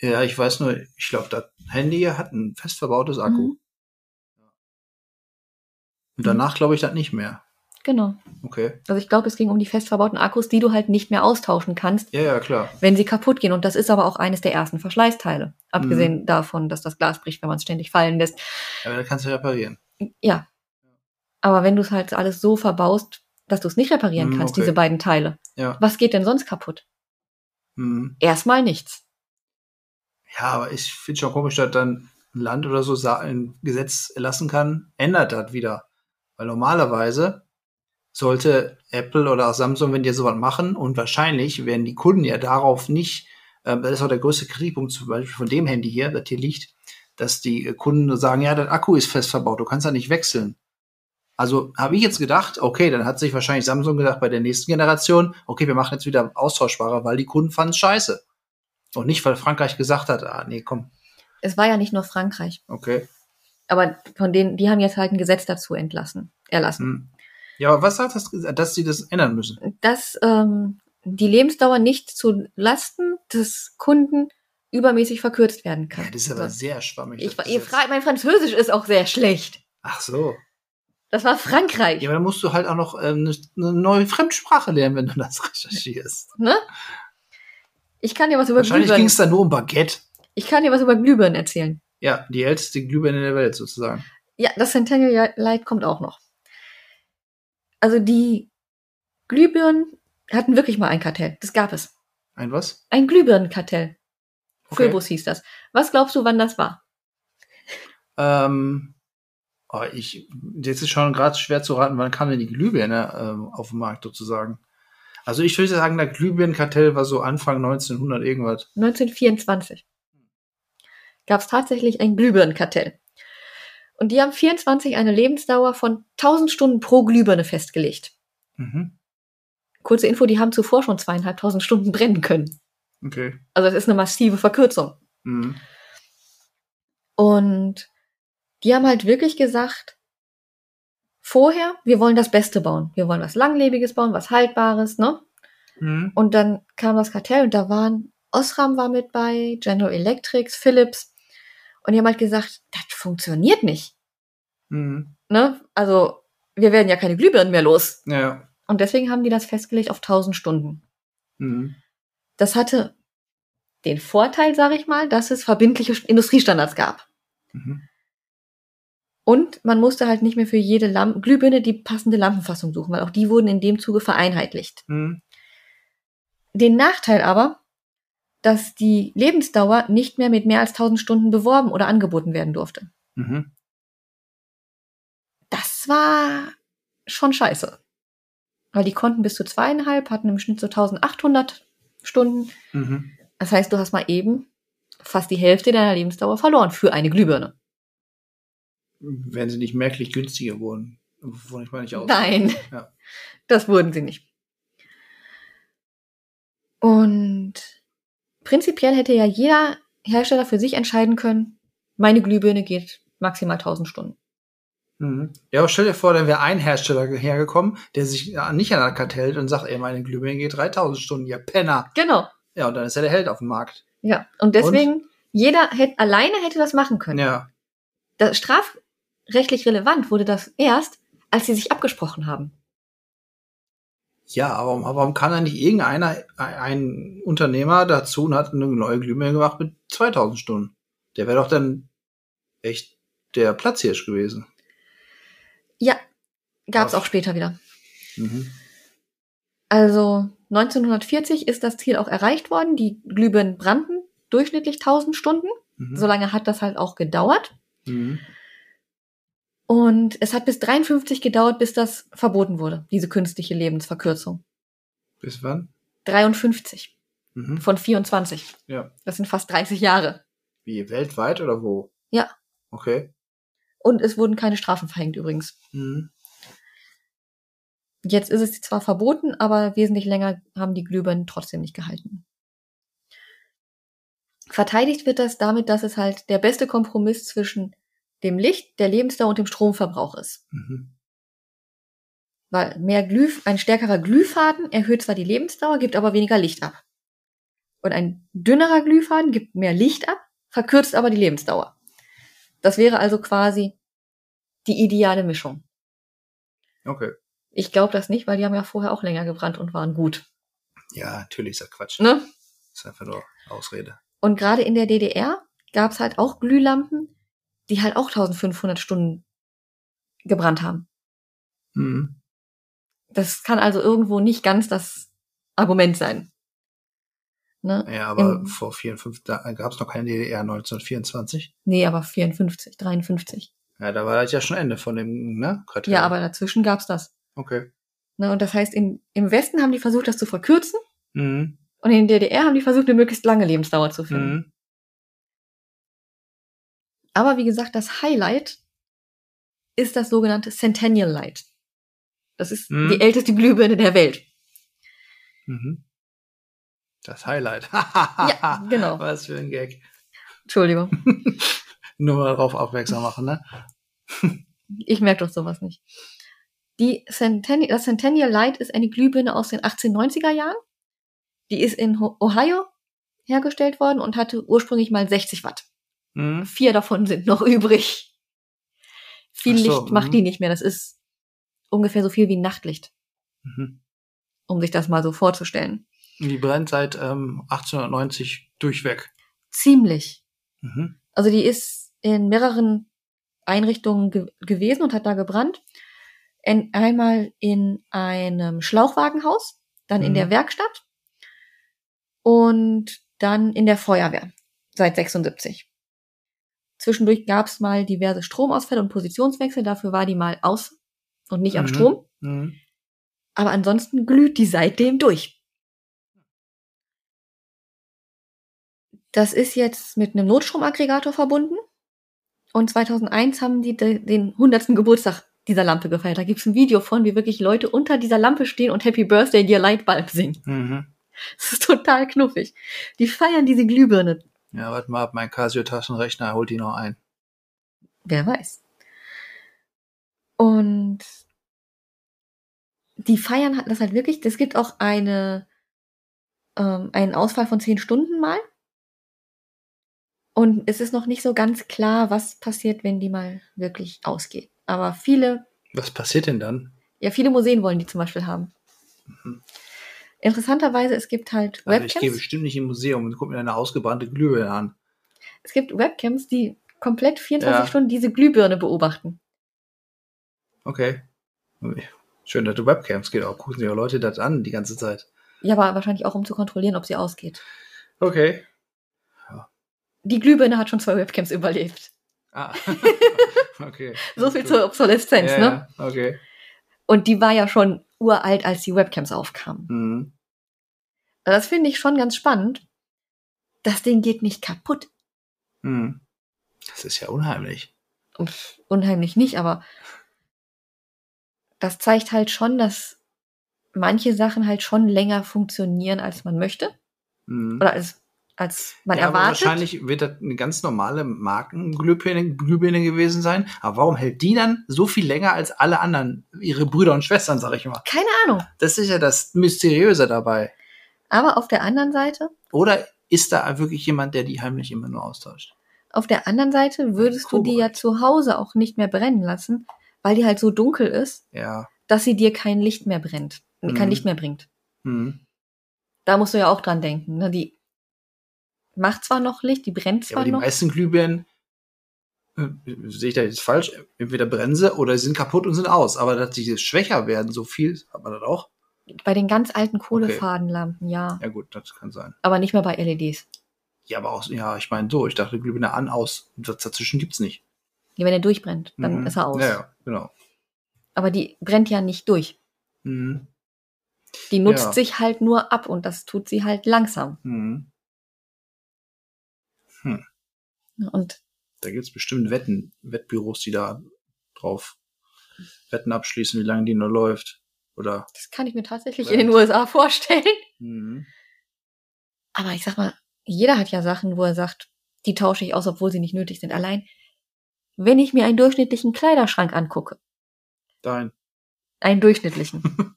ja, ich weiß nur, ich glaube, das Handy hat ein fest verbautes Akku. Mhm. Und danach glaube ich das nicht mehr. Genau. Okay. Also ich glaube, es ging um die fest verbauten Akkus, die du halt nicht mehr austauschen kannst, Ja, ja, klar. wenn sie kaputt gehen. Und das ist aber auch eines der ersten Verschleißteile. Abgesehen Mhm. davon, dass das Glas bricht, wenn man es ständig fallen lässt. Aber da kannst du reparieren. Ja. Aber wenn du es halt alles so verbaust, dass du es nicht reparieren Mhm, kannst, okay. diese beiden Teile, Ja. was geht denn sonst kaputt? Mhm. Erstmal nichts. Ja, aber ich finde schon komisch, dass dann ein Land oder so ein Gesetz erlassen kann, ändert das wieder. Weil normalerweise sollte Apple oder auch Samsung, wenn die sowas machen, und wahrscheinlich werden die Kunden ja darauf nicht, äh, das ist auch der größte Kritikpunkt zum Beispiel von dem Handy hier, das hier liegt, dass die Kunden sagen, ja, der Akku ist fest verbaut, du kannst ja nicht wechseln. Also habe ich jetzt gedacht, okay, dann hat sich wahrscheinlich Samsung gedacht bei der nächsten Generation, okay, wir machen jetzt wieder austauschbarer, weil die Kunden fanden es scheiße. Und nicht, weil Frankreich gesagt hat, ah, nee, komm, Es war ja nicht nur Frankreich. okay. Aber von denen, die haben jetzt halt ein Gesetz dazu entlassen, erlassen. Hm. Ja, aber was sagt das, dass sie das ändern müssen? Dass ähm, die Lebensdauer nicht zu Lasten des Kunden übermäßig verkürzt werden kann. Ja, das ist aber So. sehr schwammig. ich, ihr fragt, mein Französisch ist auch sehr schlecht. Ach so. Das war Frankreich. Ja, aber dann musst du halt auch noch ähm, eine, eine neue Fremdsprache lernen, wenn du das recherchierst. Ne? Ich kann dir was über Wahrscheinlich ging Glühbirnen. es dann nur um Baguette. Ich kann dir was über Glühbirnen erzählen. Ja, die älteste Glühbirne der Welt sozusagen. Ja, das Centennial Light kommt auch noch. Also die Glühbirnen hatten wirklich mal ein Kartell. Das gab es. Ein was? Ein Glühbirnenkartell. Okay. Phoebus hieß das. Was glaubst du, wann das war? Ähm, oh, ich, jetzt ist schon gerade schwer zu raten, wann kam denn die Glühbirne ähm, auf den Markt sozusagen. Also ich würde sagen, der Glühbirnenkartell war so Anfang 1900 irgendwas. 1924 gab es tatsächlich ein Glühbirnenkartell. Und die haben 24 eine Lebensdauer von 1000 Stunden pro Glühbirne festgelegt. Mhm. Kurze Info, die haben zuvor schon zweieinhalbtausend Stunden brennen können. Okay. Also das ist eine massive Verkürzung. Mhm. Und die haben halt wirklich gesagt, vorher, wir wollen das Beste bauen. Wir wollen was Langlebiges bauen, was Haltbares, ne? Mhm. Und dann kam das Kartell und da waren, Osram war mit bei, General Electric, Philips. Und die haben halt gesagt, das funktioniert nicht. Mhm. Ne? Also, wir werden ja keine Glühbirnen mehr los. Ja. Und deswegen haben die das festgelegt auf 1000 Stunden. Mhm. Das hatte den Vorteil, sage ich mal, dass es verbindliche Industriestandards gab. Mhm. Und man musste halt nicht mehr für jede Lamp Glühbirne die passende Lampenfassung suchen, weil auch die wurden in dem Zuge vereinheitlicht. Mhm. Den Nachteil aber, dass die Lebensdauer nicht mehr mit mehr als 1000 Stunden beworben oder angeboten werden durfte. Mhm. Das war schon scheiße. Weil die konnten bis zu zweieinhalb, hatten im Schnitt so 1800 Stunden. Mhm. Das heißt, du hast mal eben fast die Hälfte deiner Lebensdauer verloren für eine Glühbirne. Wenn sie nicht merklich günstiger wurden. Wovon ich mal nicht aus. Nein, Ja. das wurden sie nicht. Und prinzipiell hätte ja jeder Hersteller für sich entscheiden können, meine Glühbirne geht maximal 1000 Stunden. Mhm. Ja, aber stell dir vor, dann wäre ein Hersteller hergekommen, der sich nicht an der Karte hält und sagt, ey, meine Glühbirne geht 3000 Stunden, ihr Penner. Genau. Ja, und dann ist er der Held auf dem Markt. Ja. Und deswegen, jeder hätte, alleine hätte das machen können. Ja. Das, strafrechtlich relevant wurde das erst, als sie sich abgesprochen haben. Ja, aber warum kann da nicht irgendeiner, ein Unternehmer dazu und hat eine neue Glühbirne gemacht mit 2000 Stunden? Der wäre doch dann echt der Platzhirsch gewesen. Ja, gab es Was? auch später wieder. Mhm. Also 1940 ist das Ziel auch erreicht worden. Die Glühbirnen brannten durchschnittlich 1000 Stunden. Mhm. So lange hat das halt auch gedauert. Mhm. Und es hat bis 53 gedauert, bis das verboten wurde, diese künstliche Lebensverkürzung. Bis wann? 53 Mhm. von 24. Ja. Das sind fast 30 Jahre. Wie, weltweit oder wo? Ja. Okay. Und es wurden keine Strafen verhängt übrigens. Mhm. Jetzt ist es zwar verboten, aber wesentlich länger haben die Glühbirnen trotzdem nicht gehalten. Verteidigt wird das damit, dass es halt der beste Kompromiss zwischen dem Licht, der Lebensdauer und dem Stromverbrauch ist. Mhm. Weil mehr Glüh, ein stärkerer Glühfaden erhöht zwar die Lebensdauer, gibt aber weniger Licht ab. Und ein dünnerer Glühfaden gibt mehr Licht ab, verkürzt aber die Lebensdauer. Das wäre also quasi die ideale Mischung. Okay. Ich glaube das nicht, weil die haben ja vorher auch länger gebrannt und waren gut. Ja, natürlich ist das Quatsch. Ne? Ist einfach nur Ausrede. Und gerade in der DDR gab es halt auch Glühlampen, die halt auch 1500 Stunden gebrannt haben. Mhm. Das kann also irgendwo nicht ganz das Argument sein. Ne? Ja, aber Im- vor 54, da gab es noch keine DDR 1924. Nee, aber 54, 53. Ja, da war das ja schon Ende von dem, ne? Kartell. Ja, aber dazwischen gab's das. Okay. Ne? Und das heißt, in, im Westen haben die versucht, das zu verkürzen Mhm. und in der DDR haben die versucht, eine möglichst lange Lebensdauer zu finden. Mhm. Aber wie gesagt, das Highlight ist das sogenannte Centennial Light. Das ist Mhm. die älteste Glühbirne der Welt. Mhm. Das Highlight. Ja, genau. Was für ein Gag. Entschuldigung, Nur mal darauf aufmerksam machen, ne? ich merke doch sowas nicht. Die Centennial, das Centennial Light ist eine Glühbirne aus den 1890er Jahren. Die ist in Ohio hergestellt worden und hatte ursprünglich mal 60 Watt. Mhm. Vier davon sind noch übrig. Viel so, Licht macht die nicht mehr. Das ist ungefähr so viel wie Nachtlicht, Mhm. um sich das mal so vorzustellen. Die brennt seit ähm, 1890 durchweg. Ziemlich. Mhm. Also die ist in mehreren Einrichtungen ge gewesen und hat da gebrannt. In, einmal in einem Schlauchwagenhaus, dann in Mhm. der Werkstatt und dann in der Feuerwehr seit 76. Zwischendurch gab es mal diverse Stromausfälle und Positionswechsel, dafür war die mal aus und nicht am Mhm. Strom. Mhm. Aber ansonsten glüht die seitdem durch. Das ist jetzt mit einem Notstromaggregator verbunden. Und 2001 haben die de den 100. Geburtstag dieser Lampe gefeiert. Da gibt's ein Video von, wie wirklich Leute unter dieser Lampe stehen und Happy Birthday Dear Lightbulb singen. Mhm. Das ist total knuffig. Die feiern diese Glühbirne. Ja, warte mal, ab, mein Casio-Taschenrechner holt die noch ein. Wer weiß. Und die feiern das halt wirklich. Es gibt auch eine, ähm, einen Ausfall von zehn Stunden mal. Und es ist noch nicht so ganz klar, was passiert, wenn die mal wirklich ausgeht. Aber viele, Was passiert denn dann? ja, viele Museen wollen die zum Beispiel haben. Mhm. Interessanterweise, es gibt halt Also ich gehe Webcams. bestimmt nicht im Museum und gucke mir eine ausgebrannte Glühbirne an. Es gibt Webcams, die komplett 24 Ja. Stunden diese Glühbirne beobachten. Okay. Schön, dass du Webcams geht auch. Gucken sich auch Leute das an die ganze Zeit. Ja, aber wahrscheinlich auch, um zu kontrollieren, ob sie ausgeht. Okay. Die Glühbirne hat schon zwei Webcams überlebt. Ah. okay. So viel zur Obsoleszenz, ja, ne? ja, Okay. Und die war ja schon uralt, als die Webcams aufkamen. Mhm. Das finde ich schon ganz spannend. Das Ding geht nicht kaputt. Mhm. Das ist ja unheimlich. Pff, Unheimlich nicht, aber das zeigt halt schon, dass manche Sachen halt schon länger funktionieren, als man möchte. Mhm. Oder als, als man ja, erwartet. wahrscheinlich wird das eine ganz normale Markenglühbirne Glühbirne gewesen sein. Aber warum hält die dann so viel länger als alle anderen, ihre Brüder und Schwestern, sag ich mal? Keine Ahnung. Das ist ja das Mysteriöse dabei. Aber auf der anderen Seite, Oder ist da wirklich jemand, der die heimlich immer nur austauscht? auf der anderen Seite würdest du die ja zu Hause auch nicht mehr brennen lassen, weil die halt so dunkel ist, Ja. dass sie dir kein Licht mehr brennt, Mhm. kein Licht mehr bringt. Hm. Da musst du ja auch dran denken. Ne? Die macht zwar noch Licht, die brennt Ja, zwar aber die noch. meisten Glühbirnen, äh, sehe ich da jetzt falsch, entweder brennen sie oder sie sind kaputt und sind aus. Aber dass die schwächer werden, so viel, hat man das auch? Bei den ganz alten Kohlefadenlampen, ja. Ja gut, das kann sein. Aber nicht mehr bei LEDs. Ja, aber auch, ja, ich meine so, ich dachte Glühbirne an, aus. Und das dazwischen gibt's nicht. Ja, wenn er durchbrennt, dann Mhm. ist er aus. Ja, ja, genau. Aber die brennt ja nicht durch. Mhm. Die nutzt Ja. sich halt nur ab und das tut sie halt langsam. Mhm. Und Da gibt's bestimmt Wetten, Wettbüros, die da drauf Wetten abschließen, wie lange die nur läuft. Oder. das kann ich mir tatsächlich Brennt. in den USA vorstellen. Mhm. Aber ich sag mal, jeder hat ja Sachen, wo er sagt, die tausche ich aus, obwohl sie nicht nötig sind. Allein, wenn ich mir einen durchschnittlichen Kleiderschrank angucke, Dein. einen durchschnittlichen,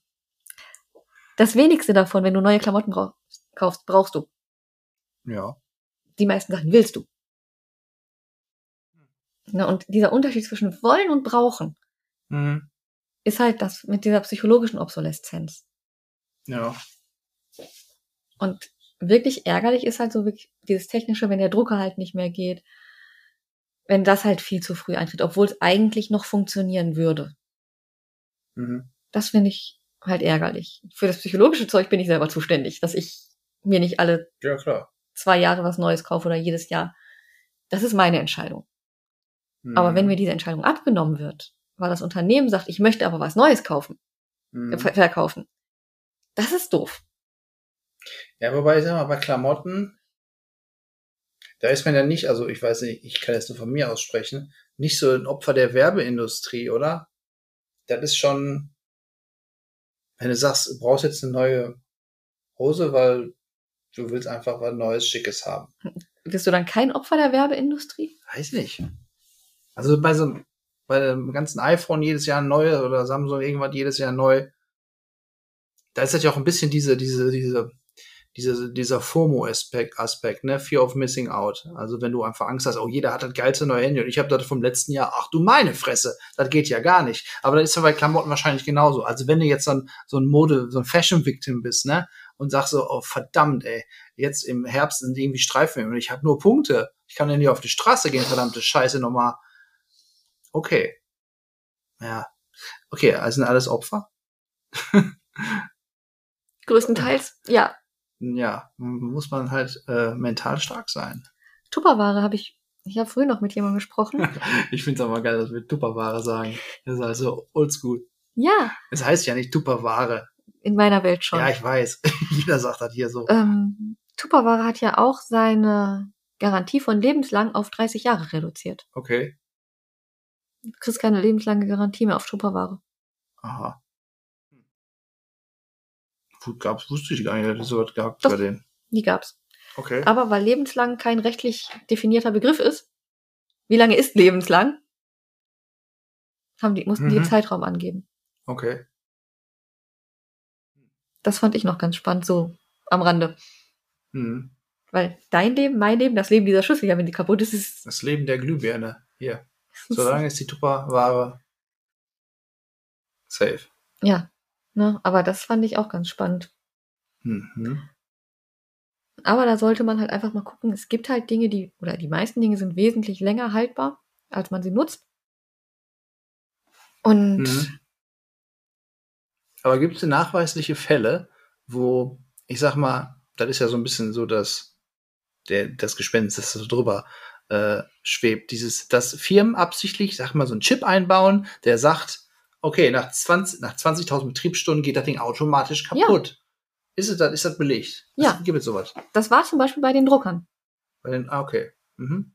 das wenigste davon, wenn du neue Klamotten brauchst, kaufst, brauchst du. Ja. Die meisten Sachen willst du. Na, und dieser Unterschied zwischen wollen und brauchen Mhm. ist halt das mit dieser psychologischen Obsoleszenz. Ja. Und wirklich ärgerlich ist halt so wirklich dieses Technische, wenn der Drucker halt nicht mehr geht, wenn das halt viel zu früh eintritt, obwohl es eigentlich noch funktionieren würde. Mhm. Das finde ich halt ärgerlich. Für das psychologische Zeug bin ich selber zuständig, dass ich mir nicht alle Ja, klar. zwei Jahre was Neues kaufe oder jedes Jahr. Das ist meine Entscheidung. Mhm. Aber wenn mir diese Entscheidung abgenommen wird, weil das Unternehmen sagt, ich möchte aber was Neues kaufen, Mhm. ver verkaufen, das ist doof. Ja, wobei, ich sag mal, bei Klamotten, da ist man ja nicht, also ich weiß nicht, ich kann jetzt nur von mir aussprechen, nicht so ein Opfer der Werbeindustrie, oder? Das ist schon, wenn du sagst, du brauchst jetzt eine neue Hose, weil du willst einfach was Neues, Schickes haben. Bist du dann kein Opfer der Werbeindustrie? Weiß nicht. Also bei so bei dem ganzen iPhone jedes Jahr neu oder Samsung irgendwas jedes Jahr neu. Da ist ja auch ein bisschen diese, diese, diese, diese, dieser FOMO-Aspekt, Aspekt, ne? Fear of Missing Out. Also wenn du einfach Angst hast, oh, jeder hat das geilste neue Handy und ich habe das vom letzten Jahr, ach du meine Fresse, das geht ja gar nicht. Aber das ist ja bei Klamotten wahrscheinlich genauso. Also wenn du jetzt ein, so ein Mode, so ein Fashion-Victim bist, ne? Und sagst so, oh verdammt, ey, jetzt im Herbst sind irgendwie Streifen und ich habe nur Punkte. Ich kann ja nicht auf die Straße gehen, verdammte Scheiße nochmal. Okay. Ja. Okay, also sind alles Opfer? Größtenteils, ja. Ja, muss man halt äh, mental stark sein. Tupperware habe ich, ich habe früher noch mit jemandem gesprochen. ich finde es aber geil, dass wir Tupperware sagen. Das ist also oldschool. Ja, Es heißt ja nicht Tupperware. in meiner Welt schon. Ja, ich weiß. Jeder sagt das hier so. ähm, Tupperware hat ja auch seine Garantie von lebenslang auf 30 Jahre reduziert. Okay. Du kriegst keine lebenslange Garantie mehr auf Tupperware. Aha. Gut, gab's, wusste ich gar nicht, dass es sowas gehabt Doch. bei denen. Die gab's. Okay. Aber weil lebenslang kein rechtlich definierter Begriff ist, wie lange ist lebenslang, haben die, mussten die Mhm. den Zeitraum angeben. Okay. Das fand ich noch ganz spannend, so am Rande. Hm. Weil dein Leben, mein Leben, das Leben dieser Schüssel, ja, wenn die kaputt ist, ist Das Leben der Glühbirne. Hier. Solange ist die Tupperware safe. Ja, ne, aber das fand ich auch ganz spannend. Mhm. Aber da sollte man halt einfach mal gucken, es gibt halt Dinge, die, oder die meisten Dinge sind wesentlich länger haltbar, als man sie nutzt. Und Mhm. Aber gibt es nachweisliche Fälle, wo, ich sag mal, das ist ja so ein bisschen so, dass der, das Gespenst, das so drüber äh, schwebt, dieses, dass Firmen absichtlich, sag mal, so einen Chip einbauen, der sagt, okay, nach 20, nach 20.000 Betriebsstunden geht das Ding automatisch kaputt. Ist es das, ist das belegt? Ja. Gibt es sowas? das war zum Beispiel bei den Druckern. Bei den, ah, okay. Mhm.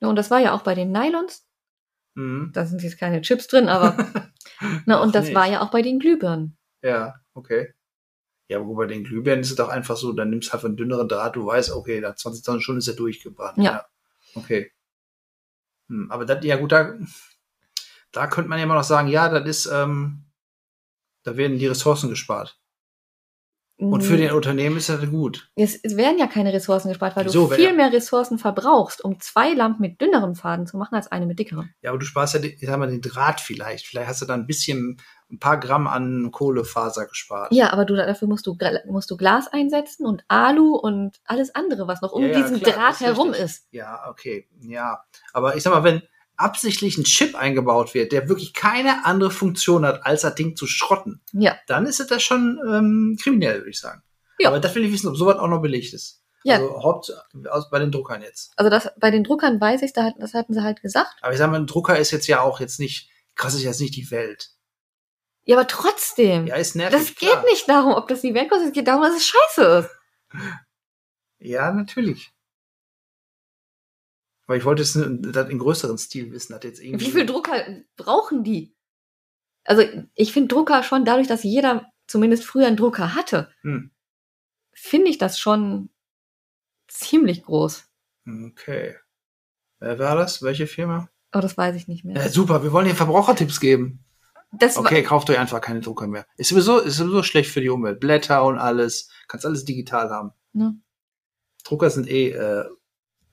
Ja, und das war ja auch bei den Nylons. Mhm. Da sind jetzt keine Chips drin, aber. Na, und das nicht. war ja auch bei den Glühbirnen. Ja, okay. Ja, aber bei den Glühbirnen ist es doch einfach so, dann nimmst du halt einen dünneren Draht, du weißt, okay, nach 20.000 Stunden ist er durchgebrannt. Ja. Okay. Hm, aber das, ja gut, da, da könnte man ja immer noch sagen, ja, das ist, ähm, da werden die Ressourcen gespart. Und für Mhm. den Unternehmen ist das gut. Es, es werden ja keine Ressourcen gespart, weil Wieso? du viel ja- mehr Ressourcen verbrauchst, um zwei Lampen mit dünneren Faden zu machen, als eine mit dickeren. Ja, aber du sparst ja, den- ich sag mal, den Draht vielleicht. Vielleicht hast du da ein bisschen, ein paar Gramm an Kohlefaser gespart. Ja, aber du, dafür musst du, musst du Glas einsetzen und Alu und alles andere, was noch um Ja, ja, diesen klar, Draht ist herum richtig. ist. Ja, okay, ja. Aber ich sag mal, wenn absichtlich ein Chip eingebaut wird, der wirklich keine andere Funktion hat, als das Ding zu schrotten, Ja. dann ist es das schon ähm, kriminell, würde ich sagen. Ja. Aber das will ich wissen, ob sowas auch noch belegt ist. Ja. Also Haupt aus, bei den Druckern jetzt. Also das, bei den Druckern weiß ich, da hat, das hatten sie halt gesagt. Aber ich sag mal, ein Drucker ist jetzt ja auch jetzt nicht, krass ist jetzt nicht die Welt. Ja, aber trotzdem. Ja, ist nervig. das klar. geht nicht darum, ob das die Welt kostet, es geht darum, dass es scheiße ist. Ja, natürlich. Aber ich wollte es n- das in größeren Stil wissen, hat jetzt irgendwie. Wie viel Drucker brauchen die? Also ich finde Drucker schon, dadurch, dass jeder zumindest früher einen Drucker hatte, Hm. finde ich das schon ziemlich groß. Okay. Wer war das? Welche Firma? Aber das weiß ich nicht mehr. Ja, super, wir wollen hier Verbrauchertipps geben. Das Okay, kauft euch einfach keine Drucker mehr. Ist sowieso, ist sowieso schlecht für die Umwelt. Blätter und alles. Kannst alles digital haben. ne? Drucker sind eh äh,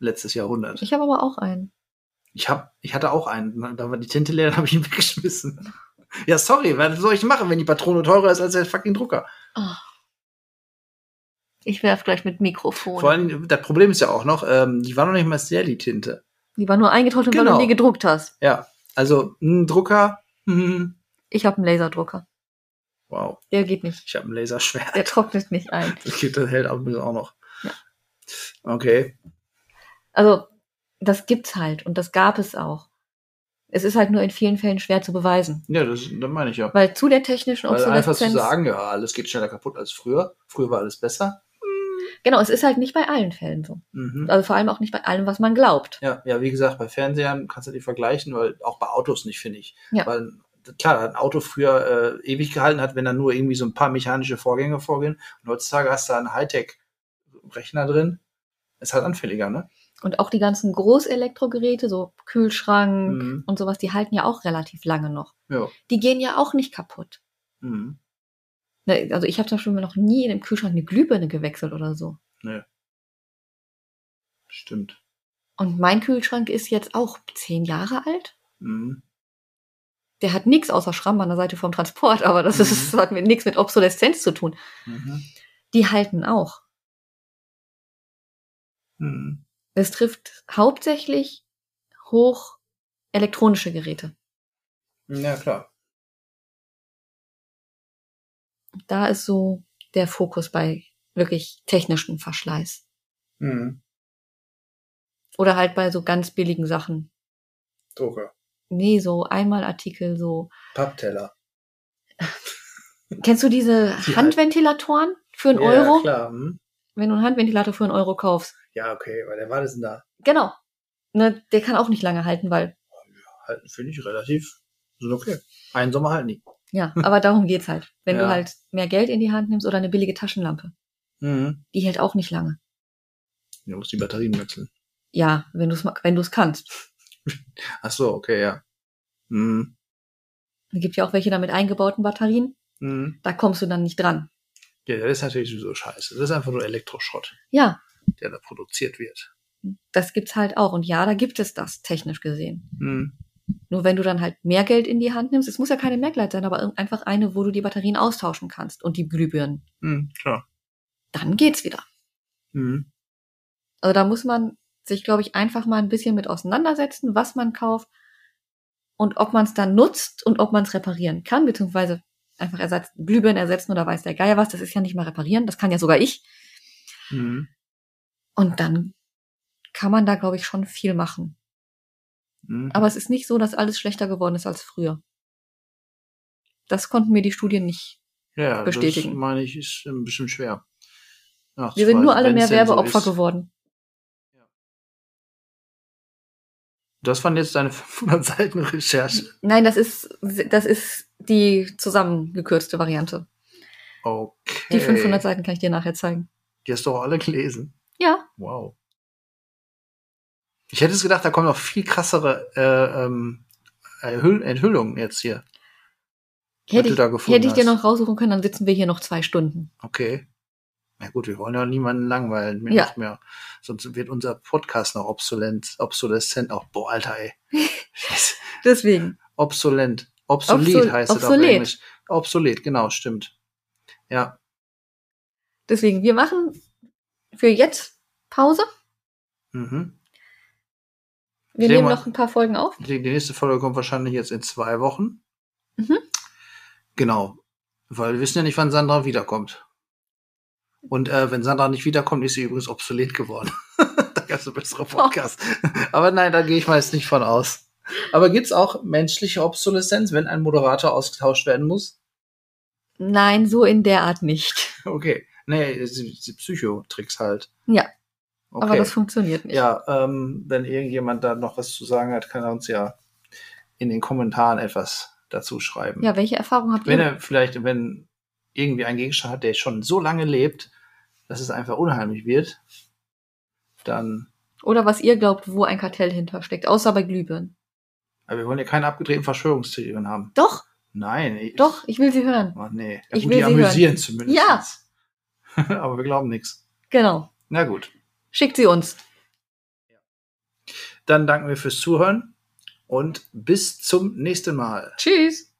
letztes Jahrhundert. Ich habe aber auch einen. Ich hab, ich hatte auch einen. Da war die Tinte leer, dann habe ich ihn weggeschmissen. Ja, sorry, was soll ich machen, wenn die Patrone teurer ist als der fucking Drucker? Oh. Ich werf gleich mit Mikrofon. Vor allem, das Problem ist ja auch noch, ähm, die war noch nicht mal sehr, die Tinte. Die war nur eingetrocknet, weil Genau. du die gedruckt hast. Ja, also ein Drucker, hm, Ich habe einen Laserdrucker. wow, Der geht nicht. ich habe ein Laserschwert. Der trocknet nicht ein. Das, geht, das hält auch noch. Ja. Okay. Also, das gibt's halt und das gab es auch. Es ist halt nur in vielen Fällen schwer zu beweisen. Ja, das, das meine ich ja. Weil zu der technischen Weil einfach zu Obsoleszenz. sagen, ja, alles geht schneller kaputt als früher. Früher war alles besser. Genau, es ist halt nicht bei allen Fällen so. Mhm. Also vor allem auch nicht bei allem, was man glaubt. Ja, ja, wie gesagt, bei Fernsehern kannst du die vergleichen, weil auch bei Autos nicht, finde ich. Ja. Weil klar, ein Auto früher äh, ewig gehalten hat, wenn da nur irgendwie so ein paar mechanische Vorgänge vorgehen. Und heutzutage hast du einen Hightech-Rechner drin. Ist halt anfälliger, ne? Und auch die ganzen Großelektrogeräte, so Kühlschrank Mhm. und sowas, die halten ja auch relativ lange noch. Ja. Die gehen ja auch nicht kaputt. Mhm. Ne, Also ich habe zum Beispiel noch nie in dem Kühlschrank eine Glühbirne gewechselt oder so. Stimmt. Und mein Kühlschrank ist jetzt auch zehn Jahre alt. Mhm. Der hat nichts außer Schramm an der Seite vom Transport, aber das, ist, Mhm. hat mit nichts mit Obsoleszenz zu tun. Mhm. Die halten auch. Mhm. Es trifft hauptsächlich hoch elektronische Geräte. Ja, klar. Da ist so der Fokus bei wirklich technischem Verschleiß. Mhm. Oder halt bei so ganz billigen Sachen. Drucker. Nee, so Einmalartikel, so. Pappteller. Kennst du diese Die Handventilatoren für einen Ja, Euro? klar. Hm? Wenn du einen Handventilator für einen Euro kaufst. Ja, okay, weil der war das denn da? Genau. Ne, der kann auch nicht lange halten, weil, Halten finde ich relativ sind okay. Einen Sommer halten die. ja, aber darum geht's halt. Wenn Ja. du halt mehr Geld in die Hand nimmst oder eine billige Taschenlampe. Mhm. Die hält auch nicht lange. Du musst die Batterien wechseln. Ja, wenn du es wenn du's kannst. Ach so, okay, ja. Mhm. Es gibt ja auch welche da mit eingebauten Batterien. Mhm. Da kommst du dann nicht dran. Ja, das ist natürlich sowieso scheiße. Das ist einfach nur Elektroschrott, Ja, der da produziert wird. das gibt's halt auch. Und ja, da gibt es das, technisch gesehen. Mhm. Nur wenn du dann halt mehr Geld in die Hand nimmst, es muss ja keine Merkleit sein, aber einfach eine, wo du die Batterien austauschen kannst und die Glühbirnen, Mhm, klar. dann geht's wieder. Mhm. Also da muss man sich, glaube ich, einfach mal ein bisschen mit auseinandersetzen, was man kauft und ob man es dann nutzt und ob man es reparieren kann, beziehungsweise einfach Ersatz, Glühbirnen ersetzen oder weiß der Geier was, das ist ja nicht mal reparieren, das kann ja sogar ich. Mhm. Und dann kann man da, glaube ich, schon viel machen. Mhm. Aber es ist nicht so, dass alles schlechter geworden ist als früher. Das konnten mir die Studien nicht. ja, bestätigen. Das meine ich, ist ein bisschen schwer. Wir sind nur alle mehr so Werbeopfer ist. geworden. Das waren jetzt deine 500 Seiten Recherche. Nein, das ist, das ist die zusammengekürzte Variante. Okay. Die 500 Seiten kann ich dir nachher zeigen. Die hast du auch alle gelesen. Wow. Ich hätte es gedacht, da kommen noch viel krassere äh, ähm, Enthüllungen jetzt hier. Hätte ich, da gefunden hätte ich dir noch raussuchen können, dann sitzen wir hier noch zwei Stunden. Okay. Na gut, wir wollen ja niemanden langweilen. Ja. nicht mehr. Sonst wird unser Podcast noch obsolent, obsolescent. Auch, boah, Alter, ey. Deswegen. Obsolent. Obsolet Obsol- heißt es auf obsolet. Englisch. Obsolet, genau, stimmt. Ja. Deswegen, wir machen für jetzt Pause. Mhm. Wir nehmen wir- noch ein paar Folgen auf. Die, nächste Folge kommt wahrscheinlich jetzt in zwei Wochen. Mhm. Genau. Weil wir wissen ja nicht, wann Sandra wiederkommt. Und äh, wenn Sandra nicht wiederkommt, ist sie übrigens obsolet geworden. da gab es eine bessere Podcast. Aber nein, da gehe ich mal jetzt nicht von aus. Aber gibt's auch menschliche Obsoleszenz, wenn ein Moderator ausgetauscht werden muss? Nein, so in der Art nicht. Okay. Nee, die Psychotricks halt. Ja, Okay. aber das funktioniert nicht. ja, ähm, wenn irgendjemand da noch was zu sagen hat, kann er uns ja in den Kommentaren etwas dazu schreiben. Ja, welche Erfahrung habt Wenn ihr? er vielleicht, wenn irgendwie ein Gegenstand hat, der schon so lange lebt, dass es einfach unheimlich wird, dann, Oder was ihr glaubt, wo ein Kartell hintersteckt, außer bei Glühbirnen. aber wir wollen ja keine abgedrehten Verschwörungstheorien haben. Doch, Nein, ich, doch, ich will sie hören. Ach, nee. Ja, Ich gut, will die sie amüsieren zumindest. Ja. aber wir glauben nichts. Genau. Na gut. Schickt sie uns. Dann danken wir fürs Zuhören und bis zum nächsten Mal. Tschüss.